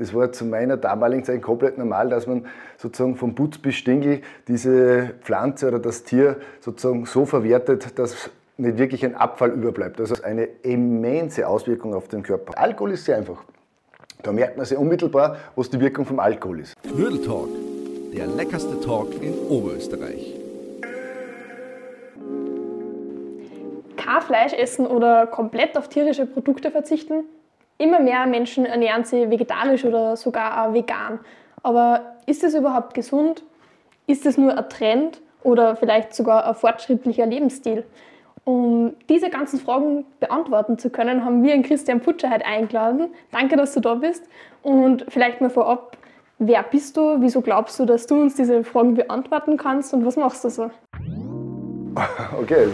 Das war zu meiner damaligen Zeit komplett normal, dass man sozusagen vom Putz bis Stingel diese Pflanze oder das Tier sozusagen so verwertet, dass nicht wirklich ein Abfall überbleibt. Also eine immense Auswirkung auf den Körper. Alkohol ist sehr einfach. Da merkt man sehr unmittelbar, was die Wirkung vom Alkohol ist. Knödeltalk, der leckerste Talk in Oberösterreich. Kein Fleisch essen oder komplett auf tierische Produkte verzichten. Immer mehr Menschen ernähren sich vegetarisch oder sogar vegan. Aber ist es überhaupt gesund? Ist es nur ein Trend oder vielleicht sogar ein fortschrittlicher Lebensstil? Um diese ganzen Fragen beantworten zu können, haben wir den Christian Putscher heute eingeladen. Danke, dass du da bist. Und vielleicht mal vorab, wer bist du? Wieso glaubst du, dass du uns diese Fragen beantworten kannst und was machst du so? Okay,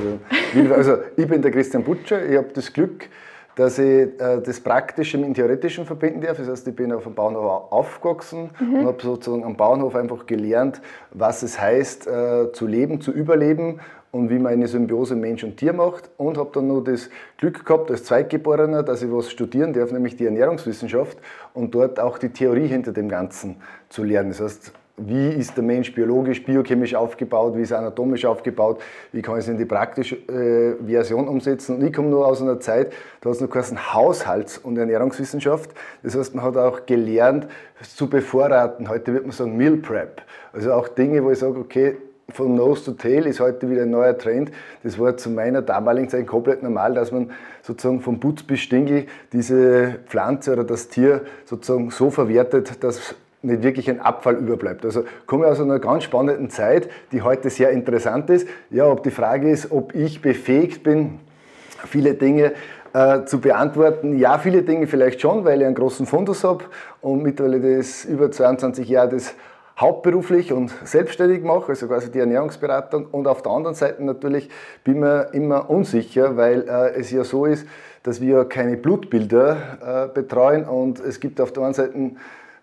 also, also ich bin der Christian Putscher. Ich habe das Glück, dass ich äh, das Praktische mit dem Theoretischen verbinden darf. Das heißt, ich bin auf dem Bauernhof aufgewachsen mhm. und habe sozusagen am Bauernhof einfach gelernt, was es heißt, äh, zu leben, zu überleben und wie man eine Symbiose Mensch und Tier macht und habe dann noch das Glück gehabt als Zweitgeborener, dass ich was studieren darf, nämlich die Ernährungswissenschaft und dort auch die Theorie hinter dem Ganzen zu lernen. Das heißt, wie ist der Mensch biologisch, biochemisch aufgebaut, wie ist er anatomisch aufgebaut, wie kann ich es in die praktische äh, Version umsetzen. Und ich komme nur aus einer Zeit, da hat es noch geheißen Haushalts- und Ernährungswissenschaft. Das heißt, man hat auch gelernt zu bevorraten. Heute wird man sagen Meal Prep. Also auch Dinge, wo ich sage, okay, von Nose to Tail ist heute wieder ein neuer Trend. Das war zu meiner damaligen Zeit komplett normal, dass man sozusagen vom Putz bis Stingel diese Pflanze oder das Tier sozusagen so verwertet, dass nicht wirklich ein Abfall überbleibt. Also komme aus einer ganz spannenden Zeit, die heute sehr interessant ist. Ja, ob die Frage ist, ob ich befähigt bin, viele Dinge äh, zu beantworten. Ja, viele Dinge vielleicht schon, weil ich einen großen Fundus habe und mittlerweile das über 22 Jahre das hauptberuflich und selbstständig mache, also quasi die Ernährungsberatung. Und auf der anderen Seite natürlich bin mir immer unsicher, weil äh, es ja so ist, dass wir keine Blutbilder äh, betreuen und es gibt auf der einen Seite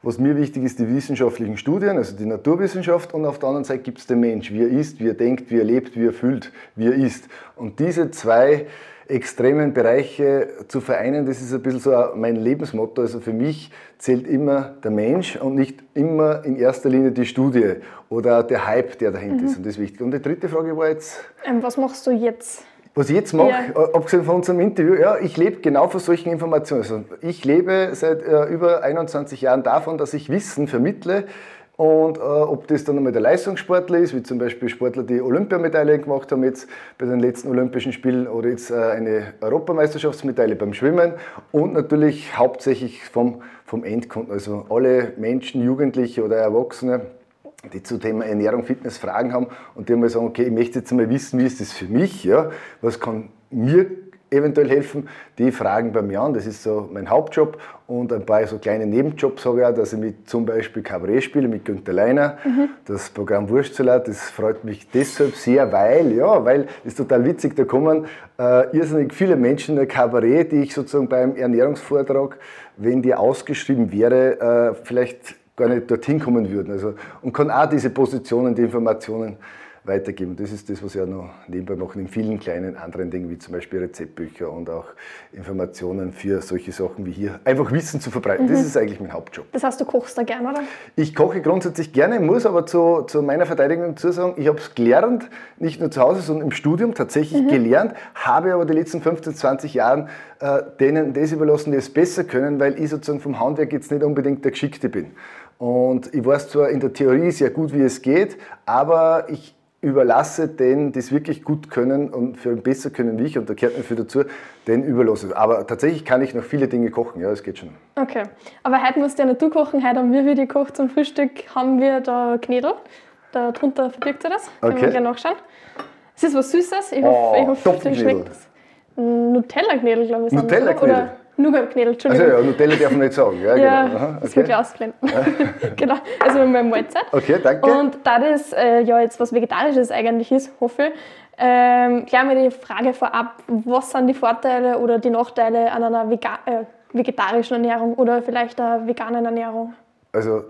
was mir wichtig ist, die wissenschaftlichen Studien, also die Naturwissenschaft, und auf der anderen Seite gibt es den Mensch, wie er ist, wie er denkt, wie er lebt, wie er fühlt, wie er ist. Und diese zwei extremen Bereiche zu vereinen, das ist ein bisschen so mein Lebensmotto. Also für mich zählt immer der Mensch und nicht immer in erster Linie die Studie oder der Hype, der dahinter mhm. ist. Und das ist wichtig. Und die dritte Frage war jetzt. Ähm, was machst du jetzt? Was ich jetzt mache, ja. Äh, abgesehen von unserem Interview, ja, ich lebe genau von solchen Informationen. Also ich lebe seit äh, über 21 Jahren davon, dass ich Wissen vermittle, und äh, ob das dann einmal der Leistungssportler ist, wie zum Beispiel Sportler, die Olympiamedaillen gemacht haben jetzt bei den letzten Olympischen Spielen oder jetzt äh, eine Europameisterschaftsmedaille beim Schwimmen und natürlich hauptsächlich vom, vom Endkunden, also alle Menschen, Jugendliche oder Erwachsene, die zu Thema Ernährung, Fitness Fragen haben und die mal sagen, okay, ich möchte jetzt mal wissen, wie ist das für mich, ja, was kann mir eventuell helfen, die fragen bei mir an. Das ist so mein Hauptjob und ein paar so kleine Nebenjobs habe ich auch, dass ich mit zum Beispiel Kabarett spiele mit Günter Leiner. Mhm. Das Programm Wurstsalat, das freut mich deshalb sehr, weil, ja, weil, ist total witzig, da kommen äh, irrsinnig viele Menschen in der Kabarett, die ich sozusagen beim Ernährungsvortrag, wenn die ausgeschrieben wäre, äh, vielleicht gar nicht dorthin kommen würden. Also, und kann auch diese Positionen, die Informationen weitergeben. Das ist das, was wir noch nebenbei machen in vielen kleinen anderen Dingen, wie zum Beispiel Rezeptbücher und auch Informationen für solche Sachen wie hier. Einfach Wissen zu verbreiten, mhm. das ist eigentlich mein Hauptjob. Das heißt, du kochst da gerne, oder? Ich koche grundsätzlich gerne, muss aber zu, zu meiner Verteidigung dazu sagen, ich habe es gelernt, nicht nur zu Hause, sondern im Studium tatsächlich mhm. gelernt, habe aber die letzten 15, 20 Jahre äh, denen das überlassen, die es besser können, weil ich sozusagen vom Handwerk jetzt nicht unbedingt der Geschickte bin. Und ich weiß zwar in der Theorie sehr gut, wie es geht, aber ich überlasse denen, die es wirklich gut können und für ein besser können wie ich, und da gehört mir viel dazu, den überlasse. Aber tatsächlich kann ich noch viele Dinge kochen, ja, es geht schon. Okay, aber heute musst du ja nicht du kochen, heute haben wir wieder gekocht zum Frühstück, haben wir da Knädel, da drunter verbirgt sich das, können okay. wir gerne nachschauen. Es ist was Süßes, ich hoffe, oh, ich hoffe schmeckt es. Nutella-Knädel, glaube ich. Nutella-Knädel? Nougat-Knädel, Entschuldigung. Also ja, Nutella darf man nicht sagen. Ja, ja genau. Aha, das wird ja ausblenden. genau, also mit meinem Mahlzeit. Okay, danke. Und da das äh, ja jetzt was Vegetarisches eigentlich ist, hoffe ich, ähm, klären wir die Frage vorab, was sind die Vorteile oder die Nachteile an einer Vega äh, vegetarischen Ernährung oder vielleicht einer veganen Ernährung? Also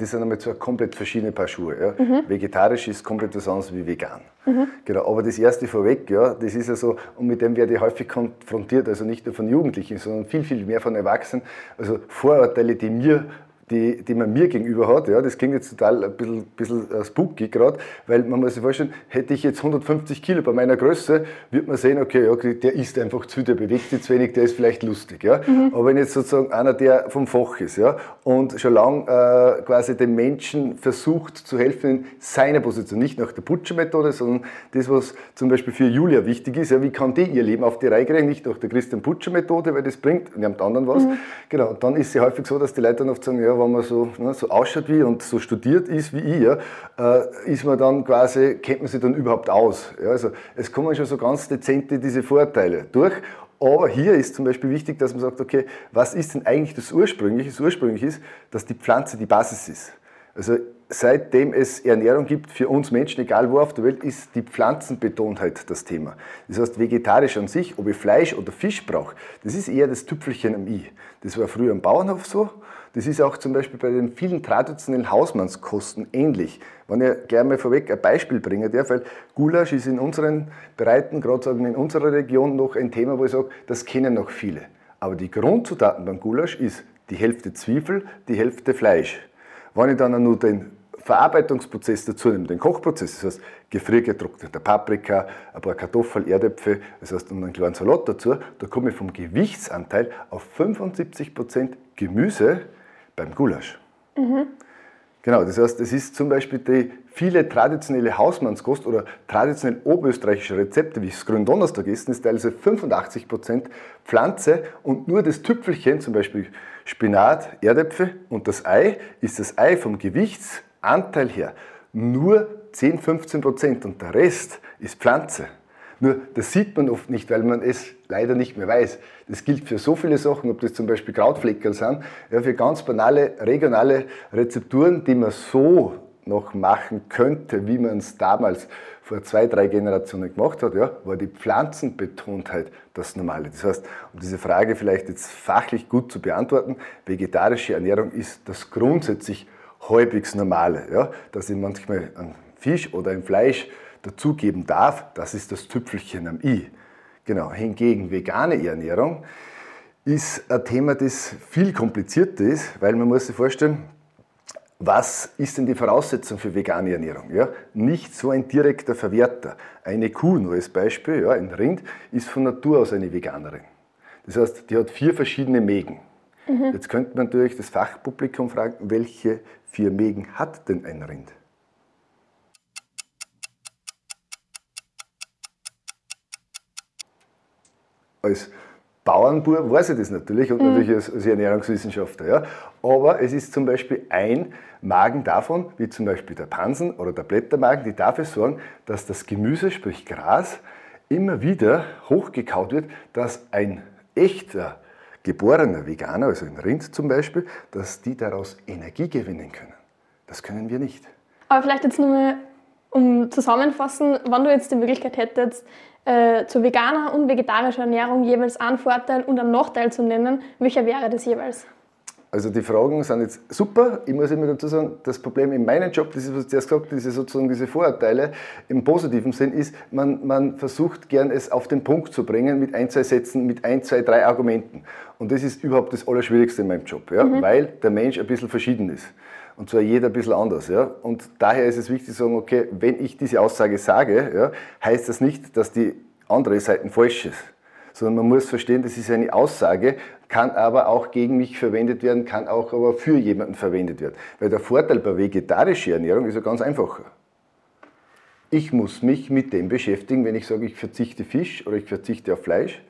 das sind einmal zwei komplett verschiedene Paar Schuhe. Ja. Mhm. Vegetarisch ist komplett was anderes wie vegan. Mhm. Genau, aber das erste vorweg, ja, das ist ja so, und mit dem werde ich häufig konfrontiert, also nicht nur von Jugendlichen, sondern viel, viel mehr von Erwachsenen. Also Vorurteile, die mir die, die man mir gegenüber hat. Ja, das klingt jetzt total ein bisschen, bisschen äh, spooky gerade, weil man muss sich vorstellen, hätte ich jetzt 150 Kilo bei meiner Größe, wird man sehen, okay, ja, der isst einfach zu, der bewegt sich zu wenig, der ist vielleicht lustig. Ja? Mhm. Aber wenn jetzt sozusagen einer, der vom Fach ist ja, und schon lange äh, quasi den Menschen versucht zu helfen in seiner Position, nicht nach der Putscher-Methode, sondern das, was zum Beispiel für Julia wichtig ist, ja, wie kann die ihr Leben auf die Reihe kriegen, nicht nach der Christian Putscher-Methode, weil das bringt niemand anderen was. Mhm. Genau, und dann ist es häufig so, dass die Leute dann oft sagen, ja, wenn man so, ne, so ausschaut wie und so studiert ist wie ich, ja, äh, ist man dann quasi, kennt man sich dann überhaupt aus. Ja, also es kommen schon so ganz dezente diese Vorteile durch. Aber hier ist zum Beispiel wichtig, dass man sagt, okay, was ist denn eigentlich das Ursprüngliche? Das Ursprüngliche ist, dass die Pflanze die Basis ist. Also seitdem es Ernährung gibt für uns Menschen, egal wo auf der Welt, ist die Pflanzenbetontheit das Thema. Das heißt, vegetarisch an sich, ob ich Fleisch oder Fisch brauche, das ist eher das Tüpfelchen am i. Das war früher am Bauernhof so. Das ist auch zum Beispiel bei den vielen traditionellen Hausmannskosten ähnlich. Wenn ich gleich mal vorweg ein Beispiel bringen darf, weil Gulasch ist in unseren Breiten, gerade in unserer Region, noch ein Thema, wo ich sage, das kennen noch viele. Aber die Grundzutaten beim Gulasch ist die Hälfte Zwiebel, die Hälfte Fleisch. Wenn ich dann nur den Verarbeitungsprozess dazu nehme, den Kochprozess, das heißt gefriergetrocknete Paprika, ein paar Kartoffeln, Erdäpfel, das heißt und einen kleinen Salat dazu, da komme ich vom Gewichtsanteil auf 75% Gemüse beim Gulasch. Mhm. Genau, das heißt, es ist zum Beispiel die viele traditionelle Hausmannskost oder traditionell oberösterreichische Rezepte, wie es Gründonnerstag ist, ist teilweise 85% Pflanze und nur das Tüpfelchen, zum Beispiel Spinat, Erdäpfel und das Ei, ist das Ei vom Gewichtsanteil her nur 10, 15 Prozent und der Rest ist Pflanze. Nur das sieht man oft nicht, weil man es leider nicht mehr weiß. Das gilt für so viele Sachen, ob das zum Beispiel Krautfleckerl sind, ja, für ganz banale regionale Rezepturen, die man so noch machen könnte, wie man es damals vor zwei, drei Generationen gemacht hat, ja, war die Pflanzenbetontheit das Normale. Das heißt, um diese Frage vielleicht jetzt fachlich gut zu beantworten, vegetarische Ernährung ist das grundsätzlich halbwegs Normale. Ja, dass ich manchmal einen Fisch oder ein Fleisch dazugeben darf, das ist das Tüpfelchen am i. Genau, hingegen vegane Ernährung ist ein Thema, das viel komplizierter ist, weil man muss sich vorstellen, was ist denn die Voraussetzung für vegane Ernährung? Ja, nicht so ein direkter Verwerter. Eine Kuh, nur als Beispiel, ja, ein Rind, ist von Natur aus eine Veganerin. Das heißt, die hat vier verschiedene Mägen. Mhm. Jetzt könnte man natürlich das Fachpublikum fragen, welche vier Mägen hat denn ein Rind? Als Bauernbub weiß ich das natürlich und mhm. natürlich als, als Ernährungswissenschaftler. Ja. Aber es ist zum Beispiel ein Magen davon, wie zum Beispiel der Pansen oder der Blättermagen, die dafür sorgen, dass das Gemüse, sprich Gras, immer wieder hochgekaut wird, dass ein echter geborener Veganer, also ein Rind zum Beispiel, dass die daraus Energie gewinnen können. Das können wir nicht. Aber vielleicht jetzt nur mal, um zusammenfassen, wenn du jetzt die Möglichkeit hättest, äh, zur veganer und vegetarischer Ernährung jeweils einen Vorteil und einen Nachteil zu nennen, welcher wäre das jeweils? Also die Fragen sind jetzt super. Ich muss immer dazu sagen, das Problem in meinem Job, das ist, was du erst gesagt hast, diese, sozusagen diese Vorurteile im positiven Sinn ist, man, man versucht gern es auf den Punkt zu bringen mit ein, zwei Sätzen, mit ein, zwei, drei Argumenten. Und das ist überhaupt das Allerschwierigste in meinem Job, ja? Mhm. weil der Mensch ein bisschen verschieden ist. Und zwar jeder ein bisschen anders. Ja? Und daher ist es wichtig zu sagen, okay, wenn ich diese Aussage sage, ja, heißt das nicht, dass die andere Seite falsch ist. Sondern man muss verstehen, das ist eine Aussage, kann aber auch gegen mich verwendet werden, kann auch aber für jemanden verwendet werden. Weil der Vorteil bei vegetarischer Ernährung ist ja ganz einfacher. Ich muss mich mit dem beschäftigen, wenn ich sage, ich verzichte Fisch oder ich verzichte auf Fleisch,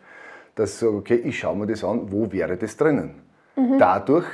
dass ich sage, okay, ich schaue mir das an, wo wäre das drinnen. Mhm. Dadurch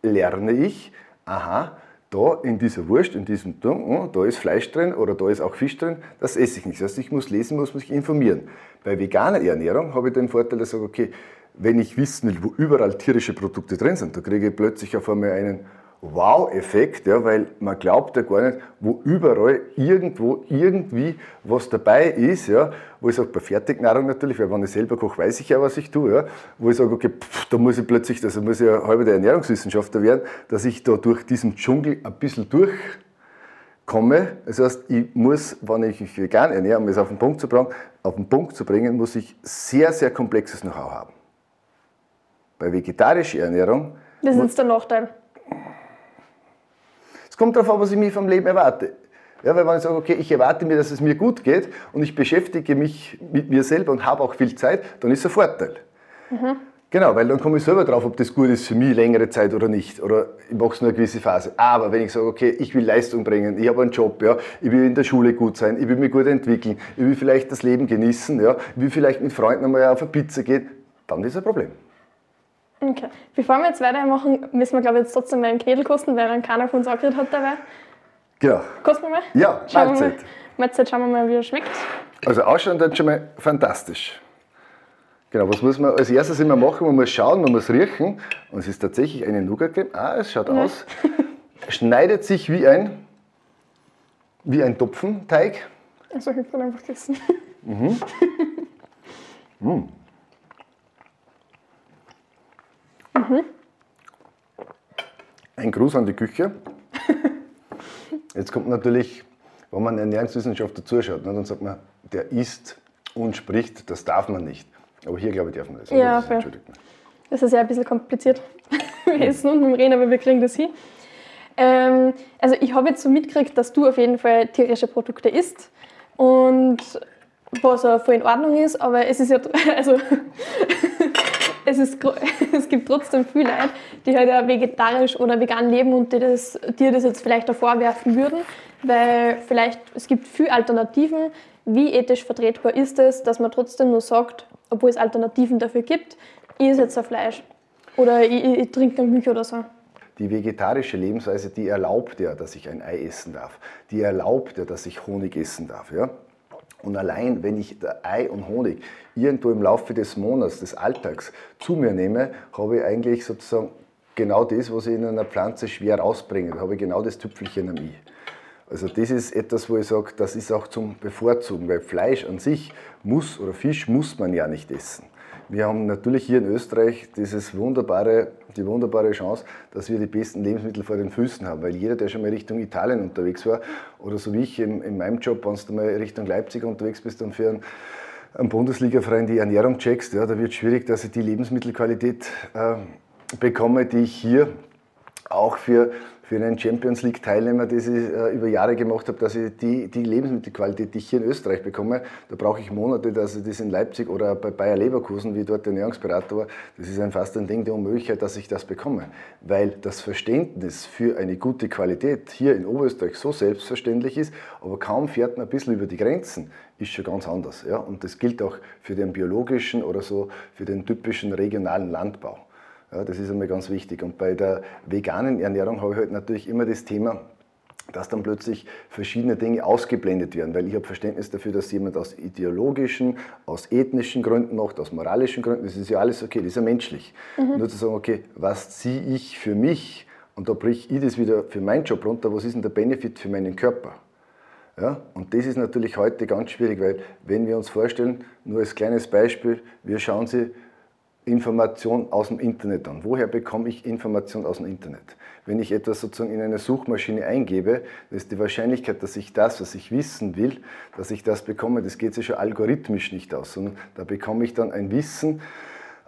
lerne ich, aha, da in dieser Wurst, in diesem oh, da ist Fleisch drin oder da ist auch Fisch drin, das esse ich nicht. Das heißt, ich muss lesen, muss mich informieren. Bei veganer Ernährung habe ich den Vorteil, dass ich sage, okay, wenn ich wissen will, wo überall tierische Produkte drin sind, da kriege ich plötzlich auf einmal einen Wow-Effekt, ja, weil man glaubt ja gar nicht, wo überall irgendwo irgendwie was dabei ist, ja, wo ich sage, bei Fertignahrung natürlich, weil wenn ich selber koche, weiß ich ja, was ich tue, ja, wo ich sage, okay, pff, da muss ich plötzlich, also muss ich ja halber der Ernährungswissenschaftler werden, dass ich da durch diesen Dschungel ein bisschen durchkomme. Das heißt, ich muss, wenn ich mich vegan ernähre, um es auf den Punkt zu bringen, auf den Punkt zu bringen, muss ich sehr, sehr komplexes Know-how haben. Bei vegetarischer Ernährung. Das ist jetzt der Nachteil Es kommt darauf an, was ich mir vom Leben erwarte. Ja, weil wenn ich sage, okay, ich erwarte mir, dass es mir gut geht und ich beschäftige mich mit mir selber und habe auch viel Zeit, dann ist es ein Vorteil. Mhm. Genau, weil dann komme ich selber drauf, ob das gut ist für mich längere Zeit oder nicht. Oder ich mache es nur eine gewisse Phase. Aber wenn ich sage, okay, ich will Leistung bringen, ich habe einen Job, ja, ich will in der Schule gut sein, ich will mich gut entwickeln, ich will vielleicht das Leben genießen, ja, ich will vielleicht mit Freunden einmal auf eine Pizza gehen, dann ist ein Problem. Okay. Bevor wir jetzt weitermachen, müssen wir, glaube ich, jetzt trotzdem mal einen Knädel kosten, weil dann keiner von uns angeredet hat dabei. Genau. Kosten wir mal? Ja, Schauen Mahlzeit. Wir mal, Mahlzeit, schauen wir mal, wie er schmeckt. Also ausschauen dann schon mal fantastisch. Genau, was muss man als erstes immer machen? Man muss schauen, man muss riechen. Und es ist tatsächlich eine Nougat-Creme. Ah, es schaut aus. Schneidet sich wie ein, wie ein Topfenteig. Also ich habe dann einfach gegessen. Ein Gruß an die Küche. Jetzt kommt natürlich, wenn man Ernährungswissenschaftler zuschaut, ne, dann sagt man, der isst und spricht, das darf man nicht. Aber hier, glaube ich, darf man das. Ja, das mich. Das ist ja ein bisschen kompliziert. Wir essen und wir reden, aber wir kriegen das hin. Ähm, also ich habe jetzt so mitgekriegt, dass du auf jeden Fall tierische Produkte isst. Und was auch voll in Ordnung ist, aber es ist ja, also es, ist, es gibt trotzdem viele Leute, die halt ja vegetarisch oder vegan leben und die das, dir das jetzt vielleicht auch vorwerfen würden, weil vielleicht es gibt viele Alternativen. Wie ethisch vertretbar ist es, dass man trotzdem nur sagt, obwohl es Alternativen dafür gibt, ich esse jetzt ein Fleisch oder ich, ich, ich trinke eine Milch oder so. Die vegetarische Lebensweise, die erlaubt ja, dass ich ein Ei essen darf. Die erlaubt ja, dass ich Honig essen darf. Ja? Und allein, wenn ich Ei und Honig irgendwo im Laufe des Monats, des Alltags zu mir nehme, habe ich eigentlich sozusagen genau das, was ich in einer Pflanze schwer rausbringe. Da habe ich genau das Tüpfelchen am I. Also das ist etwas, wo ich sage, das ist auch zum Bevorzugen, weil Fleisch an sich muss oder Fisch muss man ja nicht essen. Wir haben natürlich hier in Österreich dieses wunderbare, die wunderbare Chance, dass wir die besten Lebensmittel vor den Füßen haben, weil jeder, der schon mal Richtung Italien unterwegs war oder so wie ich in, in meinem Job, wenn du mal Richtung Leipzig unterwegs bist und für einen, einen Bundesliga-Verein die Ernährung checkst, ja, da wird es schwierig, dass ich die Lebensmittelqualität äh, bekomme, die ich hier auch für, für einen Champions League-Teilnehmer, das ich äh, über Jahre gemacht habe, dass ich die, die Lebensmittelqualität, die ich hier in Österreich bekomme, da brauche ich Monate, dass ich das in Leipzig oder bei Bayer Leverkusen, wie dort der Ernährungsberater war, das ist ein fast ein Ding der Unmöglichkeit, dass ich das bekomme. Weil das Verständnis für eine gute Qualität hier in Oberösterreich so selbstverständlich ist, aber kaum fährt man ein bisschen über die Grenzen, ist schon ganz anders. Ja? Und das gilt auch für den biologischen oder so, für den typischen regionalen Landbau. Ja, das ist einmal ganz wichtig. Und bei der veganen Ernährung habe ich halt natürlich immer das Thema, dass dann plötzlich verschiedene Dinge ausgeblendet werden, weil ich habe Verständnis dafür, dass jemand aus ideologischen, aus ethnischen Gründen macht, aus moralischen Gründen, das ist ja alles okay, das ist ja menschlich. Nur zu sagen, okay, was ziehe ich für mich und da brich ich das wieder für meinen Job runter, was ist denn der Benefit für meinen Körper? Ja, und das ist natürlich heute ganz schwierig, weil wenn wir uns vorstellen, nur als kleines Beispiel, wir schauen Sie Information aus dem Internet an. Woher bekomme ich Information aus dem Internet? Wenn ich etwas sozusagen in eine Suchmaschine eingebe, dann ist die Wahrscheinlichkeit, dass ich das, was ich wissen will, dass ich das bekomme, das geht sich schon algorithmisch nicht aus, sondern da bekomme ich dann ein Wissen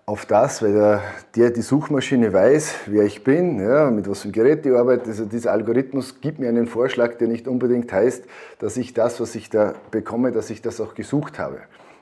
auf das, weil der, der die Suchmaschine weiß, wer ich bin, ja, mit was für einem Gerät ich arbeite. Also dieser Algorithmus gibt mir einen Vorschlag, der nicht unbedingt heißt, dass ich das, was ich da bekomme, dass ich das auch gesucht habe.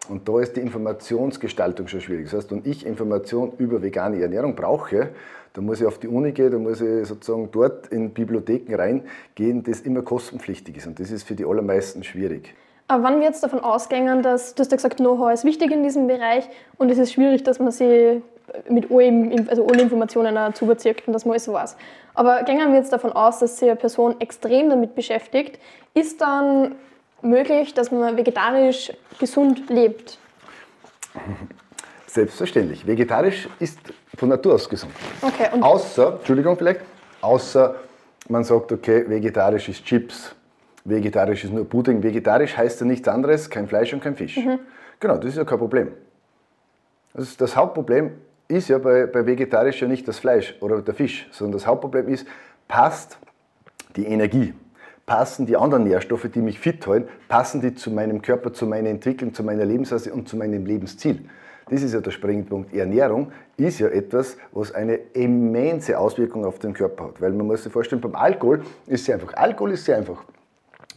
Und da ist die Informationsgestaltung schon schwierig. Das heißt, wenn ich Information über vegane Ernährung brauche, dann muss ich auf die Uni gehen, dann muss ich sozusagen dort in Bibliotheken reingehen, das immer kostenpflichtig ist. Und das ist für die allermeisten schwierig. Aber wann wir jetzt davon ausgehen, dass, du hast ja gesagt, Know-how ist wichtig in diesem Bereich und es ist schwierig, dass man sie mit allem, also alle Informationen dazu bezirkt und dass man alles weiß. Aber gehen wir jetzt davon aus, dass sich eine Person extrem damit beschäftigt, ist dann möglich, dass man vegetarisch gesund lebt? Selbstverständlich. Vegetarisch ist von Natur aus gesund. Okay, und Außer, Entschuldigung vielleicht, außer man sagt, okay, vegetarisch ist Chips, vegetarisch ist nur Pudding. Vegetarisch heißt ja nichts anderes, kein Fleisch und kein Fisch. Genau, das ist ja kein Problem. Das, ist- das Hauptproblem ist ja bei, bei vegetarisch ja nicht das Fleisch oder der Fisch, sondern das Hauptproblem ist, passt die Energie, passen die anderen Nährstoffe, die mich fit halten, passen die zu meinem Körper, zu meiner Entwicklung, zu meiner Lebensweise und zu meinem Lebensziel. Das ist ja der Springpunkt. Ernährung ist ja etwas, was eine immense Auswirkung auf den Körper hat. Weil man muss sich vorstellen, beim Alkohol ist es einfach. Alkohol ist sehr einfach.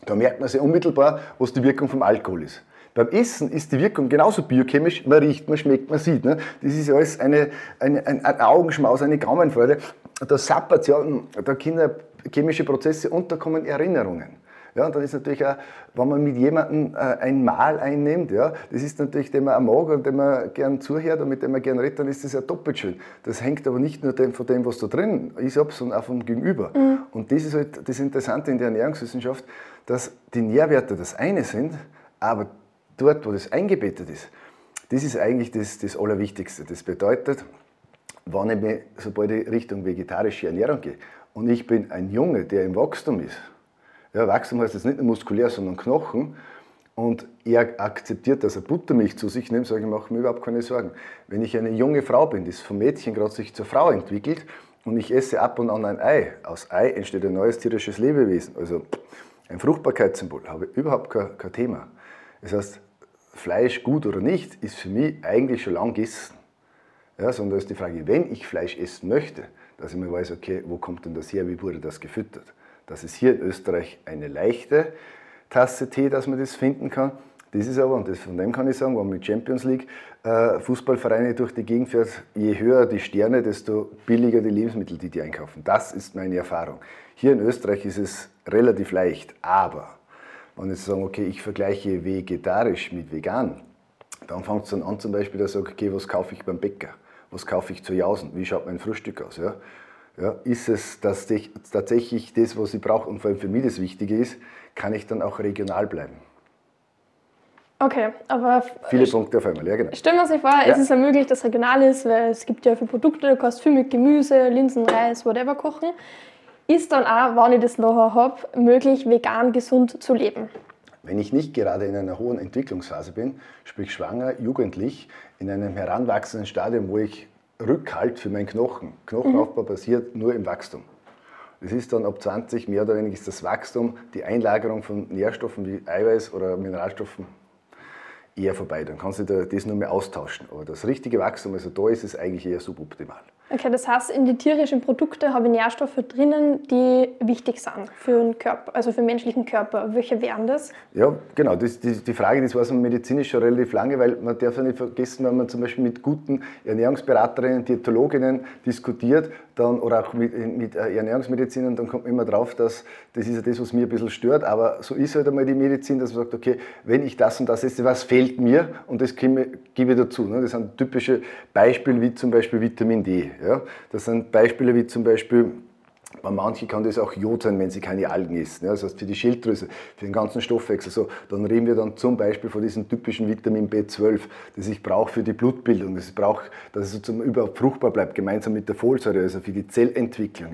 Da merkt man sich unmittelbar, was die Wirkung vom Alkohol ist. Beim Essen ist die Wirkung genauso biochemisch, man riecht, man schmeckt, man sieht. Ne? Das ist alles eine, eine, ein, ein Augenschmaus, eine Gaumenfreude. Da sappert ja, da Kinder chemische Prozesse und da kommen Erinnerungen. Ja, und dann ist natürlich auch, wenn man mit jemandem äh, ein Mahl einnimmt, ja, das ist natürlich, dem man auch mag und dem man gern zuhört und mit dem man gern redet, dann ist das ja doppelt schön. Das hängt aber nicht nur von dem, was da drin ist, ab, sondern auch vom Gegenüber. Mhm. Und das ist halt das Interessante in der Ernährungswissenschaft, dass die Nährwerte das eine sind, aber dort, wo das eingebettet ist, das ist eigentlich das, das Allerwichtigste. Das bedeutet, wenn ich mich, sobald ich Richtung vegetarische Ernährung gehe und ich bin ein Junge, der im Wachstum ist, ja, Wachstum heißt jetzt nicht nur muskulär, sondern Knochen, und er akzeptiert, dass er Buttermilch zu sich nimmt, sage ich, mache mir überhaupt keine Sorgen. Wenn ich eine junge Frau bin, die vom Mädchen gerade sich zur Frau entwickelt und ich esse ab und an ein Ei, aus Ei entsteht ein neues tierisches Lebewesen, also ein Fruchtbarkeitssymbol, habe ich überhaupt kein, kein Thema. Das heißt, Fleisch gut oder nicht, ist für mich eigentlich schon lang gegessen. Ja, sondern ist die Frage, wenn ich Fleisch essen möchte, dass ich mir weiß, okay, wo kommt denn das her, wie wurde das gefüttert? Dass es hier in Österreich eine leichte Tasse Tee, dass man das finden kann. Das ist aber, und das, von dem kann ich sagen, wenn man mit Champions League äh, Fußballvereine durch die Gegend fährt, je höher die Sterne, desto billiger die Lebensmittel, die die einkaufen. Das ist meine Erfahrung. Hier in Österreich ist es relativ leicht, aber wenn ich sage, okay, ich vergleiche vegetarisch mit vegan, dann fängt es dann an zum Beispiel, dass ich sage, okay, was kaufe ich beim Bäcker? Was kaufe ich zu Jausen? Wie schaut mein Frühstück aus? Ja? Ja, ist es das tatsächlich das, was ich brauche und vor allem für mich das Wichtige ist, kann ich dann auch regional bleiben. Okay, aber. Viele Punkte auf einmal, ja, genau. Stellen wir sich vor, ja. es ist ja möglich, dass regional ist, weil es gibt ja viele Produkte, du kannst viel mit Gemüse, Linsen, Reis, whatever kochen. Ist dann auch, wenn ich das nachher habe, möglich, vegan gesund zu leben? Wenn ich nicht gerade in einer hohen Entwicklungsphase bin, sprich schwanger, jugendlich, in einem heranwachsenden Stadium, wo ich Rückhalt für meinen Knochen. Knochenaufbau mhm. passiert nur im Wachstum. Das ist dann ab 20 mehr oder weniger ist das Wachstum, die Einlagerung von Nährstoffen wie Eiweiß oder Mineralstoffen eher vorbei. Dann kannst du das nur mehr austauschen. Aber das richtige Wachstum, also da ist es eigentlich eher suboptimal. Okay, das heißt, in die tierischen Produkte habe ich Nährstoffe drinnen, die wichtig sind für den Körper, also für den menschlichen Körper. Welche wären das? Ja, genau. Das, die, die Frage, das war so medizinisch schon relativ lange, weil man darf ja nicht vergessen, wenn man zum Beispiel mit guten Ernährungsberaterinnen, Diätologinnen diskutiert, dann, oder auch mit, mit äh, Ernährungsmedizinern, dann kommt man immer drauf, dass das ist ja das, was mir ein bisschen stört, aber so ist halt einmal die Medizin, dass man sagt, okay, wenn ich das und das esse, was fehlt mir? Und das gebe ich dazu. Ne? Das sind typische Beispiele wie zum Beispiel Vitamin D. Ja? Das sind Beispiele wie zum Beispiel bei manchen kann das auch Jod sein, wenn sie keine Algen essen. Ja, das heißt für die Schilddrüse, für den ganzen Stoffwechsel. So, dann reden wir dann zum Beispiel von diesem typischen Vitamin B12, das ich brauche für die Blutbildung, das ich brauche, dass es überhaupt fruchtbar bleibt, gemeinsam mit der Folsäure, also für die Zellentwicklung.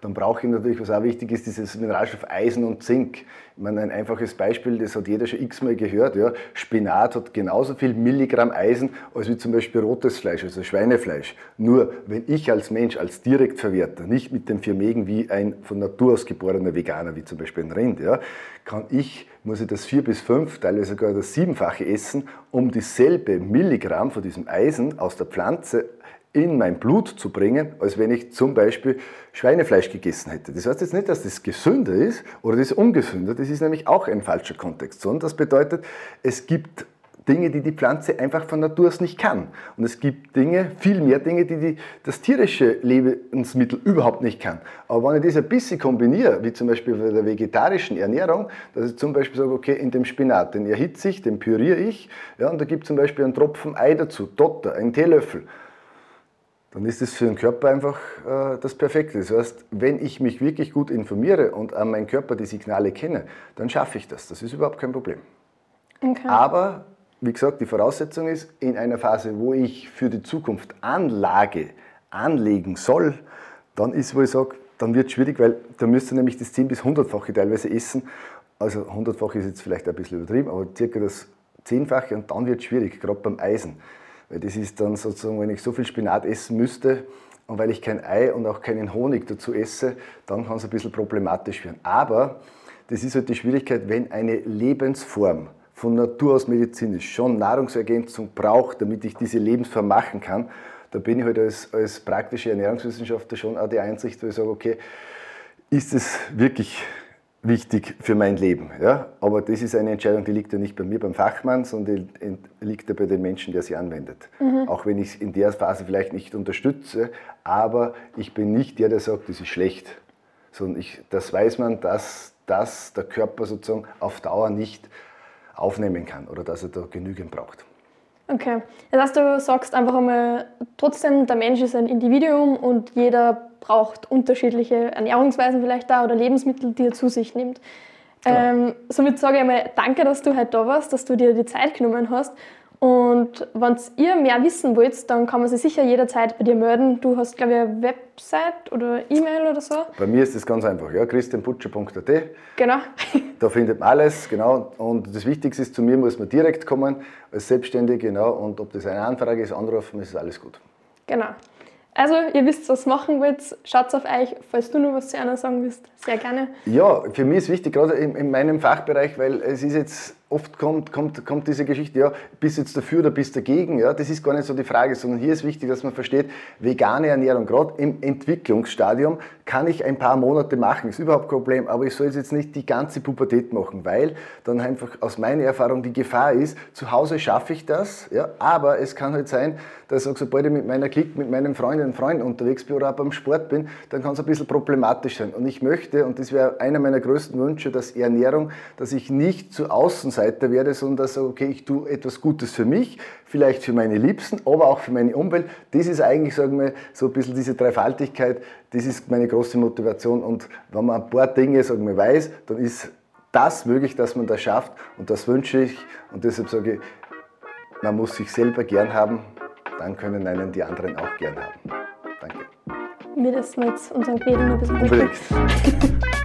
Dann brauche ich natürlich, was auch wichtig ist, dieses Mineralstoff Eisen und Zink. Meine, ein einfaches Beispiel, das hat jeder schon x-mal gehört. Ja. Spinat hat genauso viel Milligramm Eisen als wie zum Beispiel rotes Fleisch, also Schweinefleisch. Nur, wenn ich als Mensch, als Direktverwerter, nicht mit dem Firmegen wie ein von Natur aus geborener Veganer, wie zum Beispiel ein Rind, ja, kann ich, muss ich das vier bis fünf, teilweise sogar das siebenfache essen, um dieselbe Milligramm von diesem Eisen aus der Pflanze in mein Blut zu bringen, als wenn ich zum Beispiel Schweinefleisch gegessen hätte. Das heißt jetzt nicht, dass das gesünder ist oder das ungesünder, das ist nämlich auch ein falscher Kontext, sondern das bedeutet, es gibt Dinge, die die Pflanze einfach von Natur aus nicht kann. Und es gibt Dinge, viel mehr Dinge, die, die das tierische Lebensmittel überhaupt nicht kann. Aber wenn ich das ein bisschen kombiniere, wie zum Beispiel bei der vegetarischen Ernährung, dass ich zum Beispiel sage, okay, in dem Spinat, den erhitze ich, den püriere ich, ja, und da gibt zum Beispiel einen Tropfen Ei dazu, Dotter, einen Teelöffel dann ist es für den Körper einfach äh, das Perfekte. Das heißt, wenn ich mich wirklich gut informiere und an meinem Körper die Signale kenne, dann schaffe ich das. Das ist überhaupt kein Problem. Okay. Aber, wie gesagt, die Voraussetzung ist, in einer Phase, wo ich für die Zukunft Anlage anlegen soll, dann ist, wo ich sage, dann wird es schwierig, weil da müsste nämlich das 10 bis 100-fache teilweise essen. Also 100-fache ist jetzt vielleicht ein bisschen übertrieben, aber circa das 10-fache und dann wird es schwierig, gerade beim Eisen. Weil das ist dann sozusagen, wenn ich so viel Spinat essen müsste und weil ich kein Ei und auch keinen Honig dazu esse, dann kann es ein bisschen problematisch werden. Aber das ist halt die Schwierigkeit, wenn eine Lebensform von Natur aus medizinisch schon Nahrungsergänzung brauche, damit ich diese Lebensform machen kann, da bin ich halt als, als praktische Ernährungswissenschaftler schon auch die Einsicht, wo ich sage, okay, ist es wirklich wichtig für mein Leben. Ja? Aber das ist eine Entscheidung, die liegt ja nicht bei mir, beim Fachmann, sondern die liegt ja bei den Menschen, der sie anwendet. Mhm. Auch wenn ich es in der Phase vielleicht nicht unterstütze, aber ich bin nicht der, der sagt, das ist schlecht. Sondern ich, das weiß man, dass, dass der Körper sozusagen auf Dauer nicht aufnehmen kann oder dass er da genügend braucht. Okay. Das heißt, du sagst einfach einmal, trotzdem, der Mensch ist ein Individuum und jeder braucht unterschiedliche Ernährungsweisen vielleicht da oder Lebensmittel, die er zu sich nimmt. Ja. Ähm, somit sage ich einmal, danke, dass du heute da warst, dass du dir die Zeit genommen hast. Und wenn ihr mehr wissen wollt, dann kann man sich sicher jederzeit bei dir melden. Du hast, glaube ich, eine Website oder E-Mail oder so. Bei mir ist das ganz einfach, ja, christianputscher.at. Genau. da findet man alles, genau. Und das Wichtigste ist, zu mir muss man direkt kommen, als Selbstständige, genau. Und ob das eine Anfrage ist, anrufen, ist alles gut. Genau. Also, ihr wisst, was machen wollt. Schaut auf euch. Falls du noch was zu einer sagen willst, sehr gerne. Ja, für mich ist wichtig, gerade in, in meinem Fachbereich, weil es ist jetzt oft kommt, kommt, kommt diese Geschichte, ja, bist du jetzt dafür oder bist du dagegen? Ja, das ist gar nicht so die Frage, sondern hier ist wichtig, dass man versteht, vegane Ernährung, gerade im Entwicklungsstadium, kann ich ein paar Monate machen, ist überhaupt kein Problem, aber ich soll jetzt nicht die ganze Pubertät machen, weil dann einfach aus meiner Erfahrung die Gefahr ist, zu Hause schaffe ich das, ja, aber es kann halt sein, dass auch sobald ich mit meiner Klick, mit meinen Freundinnen und Freunden unterwegs bin oder auch beim Sport bin, dann kann es ein bisschen problematisch sein. Und ich möchte, und das wäre einer meiner größten Wünsche, dass Ernährung, dass ich nicht zu außen Seite werde, sondern dass okay, ich tue etwas Gutes für mich, vielleicht für meine Liebsten, aber auch für meine Umwelt. Das ist eigentlich, sagen wir, so ein bisschen diese Dreifaltigkeit, das ist meine große Motivation. Und wenn man ein paar Dinge, sagen wir, weiß, dann ist das möglich, dass man das schafft. Und das wünsche ich. Und deshalb sage ich, man muss sich selber gern haben, dann können einen die anderen auch gern haben. Danke. Wir das jetzt unseren Gebeten ein bisschen Unbedingt.